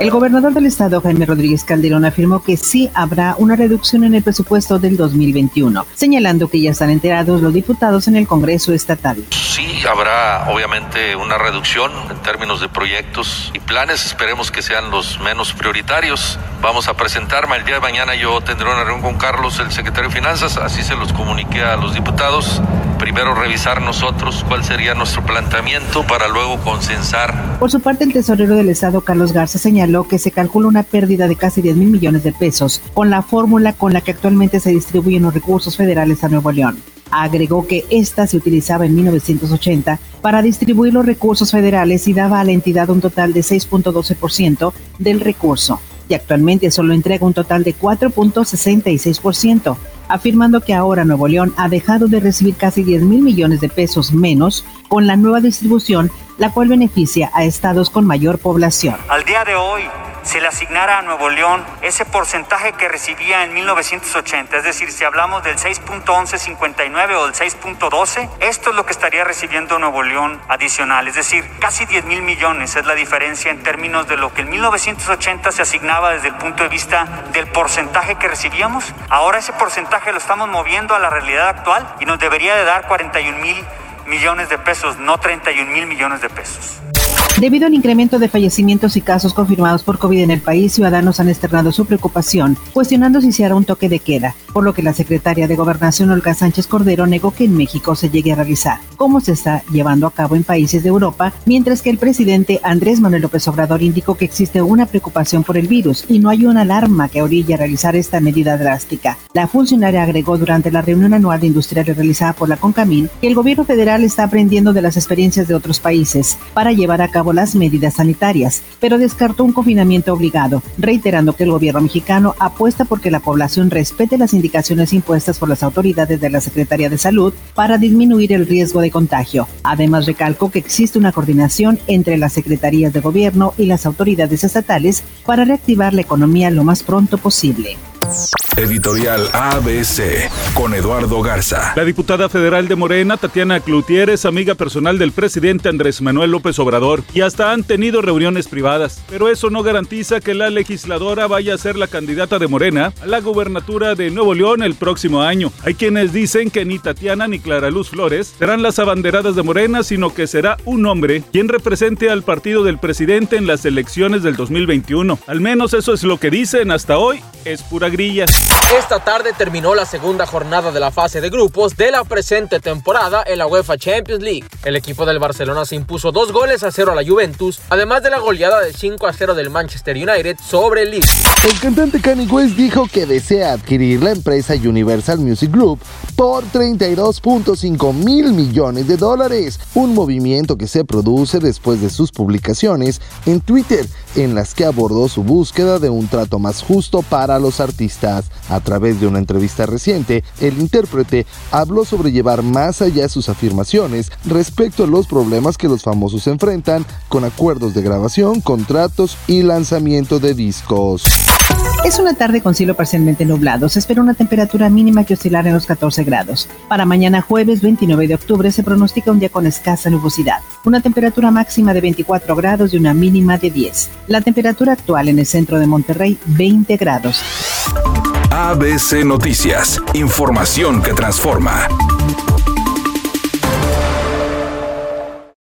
El gobernador del estado, Jaime Rodríguez Calderón, afirmó que sí habrá una reducción en el presupuesto del 2021, señalando que ya están enterados los diputados en el Congreso estatal. Sí habrá obviamente una reducción en términos de proyectos y planes, esperemos que sean los menos prioritarios. Vamos a presentarme el día de mañana, yo tendré una reunión con Carlos, el secretario de Finanzas, así se los comuniqué a los diputados. Primero revisar nosotros cuál sería nuestro planteamiento para luego consensar. Por su parte, el tesorero del estado, Carlos Garza, señaló lo que se calcula una pérdida de casi 10 mil millones de pesos con la fórmula con la que actualmente se distribuyen los recursos federales a Nuevo León. Agregó que esta se utilizaba en 1980 para distribuir los recursos federales y daba a la entidad un total de 6.12% del recurso y actualmente solo entrega un total de 4.66%, afirmando que ahora Nuevo León ha dejado de recibir casi 10 mil millones de pesos menos con la nueva distribución, la cual beneficia a estados con mayor población. Al día de hoy, se le asignara a Nuevo León ese porcentaje que recibía en 1980, es decir, si hablamos del 6.1159 o del 6.12, esto es lo que estaría recibiendo Nuevo León adicional, es decir, casi 10 mil millones es la diferencia en términos de lo que en 1980 se asignaba desde el punto de vista del porcentaje que recibíamos. Ahora ese porcentaje lo estamos moviendo a la realidad actual y nos debería de dar 41 mil millones de pesos, no 31 mil millones de pesos. Debido al incremento de fallecimientos y casos confirmados por COVID en el país, ciudadanos han externado su preocupación, cuestionando si se hará un toque de queda, por lo que la secretaria de Gobernación Olga Sánchez Cordero negó que en México se llegue a realizar, como se está llevando a cabo en países de Europa, mientras que el presidente Andrés Manuel López Obrador indicó que existe una preocupación por el virus y no hay una alarma que orille a realizar esta medida drástica. La funcionaria agregó durante la reunión anual de industriales realizada por la CONCAMIN que el gobierno federal está aprendiendo de las experiencias de otros países para llevar a cabo las medidas sanitarias, pero descartó un confinamiento obligado, reiterando que el gobierno mexicano apuesta porque la población respete las indicaciones impuestas por las autoridades de la Secretaría de Salud para disminuir el riesgo de contagio. Además, recalcó que existe una coordinación entre las secretarías de gobierno y las autoridades estatales para reactivar la economía lo más pronto posible. Editorial ABC con Eduardo Garza. La diputada federal de Morena, Tatiana Cloutier, es amiga personal del presidente Andrés Manuel López Obrador y hasta han tenido reuniones privadas. Pero eso no garantiza que la legisladora vaya a ser la candidata de Morena a la gubernatura de Nuevo León el próximo año. Hay quienes dicen que ni Tatiana ni Clara Luz Flores serán las abanderadas de Morena, sino que será un hombre quien represente al partido del presidente en las elecciones del 2021. Al menos eso es lo que dicen hasta hoy. Es pura grilla. Esta tarde terminó la segunda jornada de la fase de grupos de la presente temporada en la UEFA Champions League. El equipo del Barcelona se impuso dos goles a cero a la Juventus, además de la goleada de 5 a 0 del Manchester United sobre el Leeds. El cantante Kanye West dijo que desea adquirir la empresa Universal Music Group por 32.5 mil millones de dólares, un movimiento que se produce después de sus publicaciones en Twitter, en las que abordó su búsqueda de un trato más justo para los artistas. A través de una entrevista reciente, el intérprete habló sobre llevar más allá sus afirmaciones respecto a los problemas que los famosos enfrentan con acuerdos de grabación, contratos y lanzamiento de discos. Es una tarde con cielo parcialmente nublado. Se espera una temperatura mínima que oscilará en los 14 grados. Para mañana jueves 29 de octubre se pronostica un día con escasa nubosidad. Una temperatura máxima de 24 grados y una mínima de 10. La temperatura actual en el centro de Monterrey 20 grados. ABC Noticias. Información que transforma.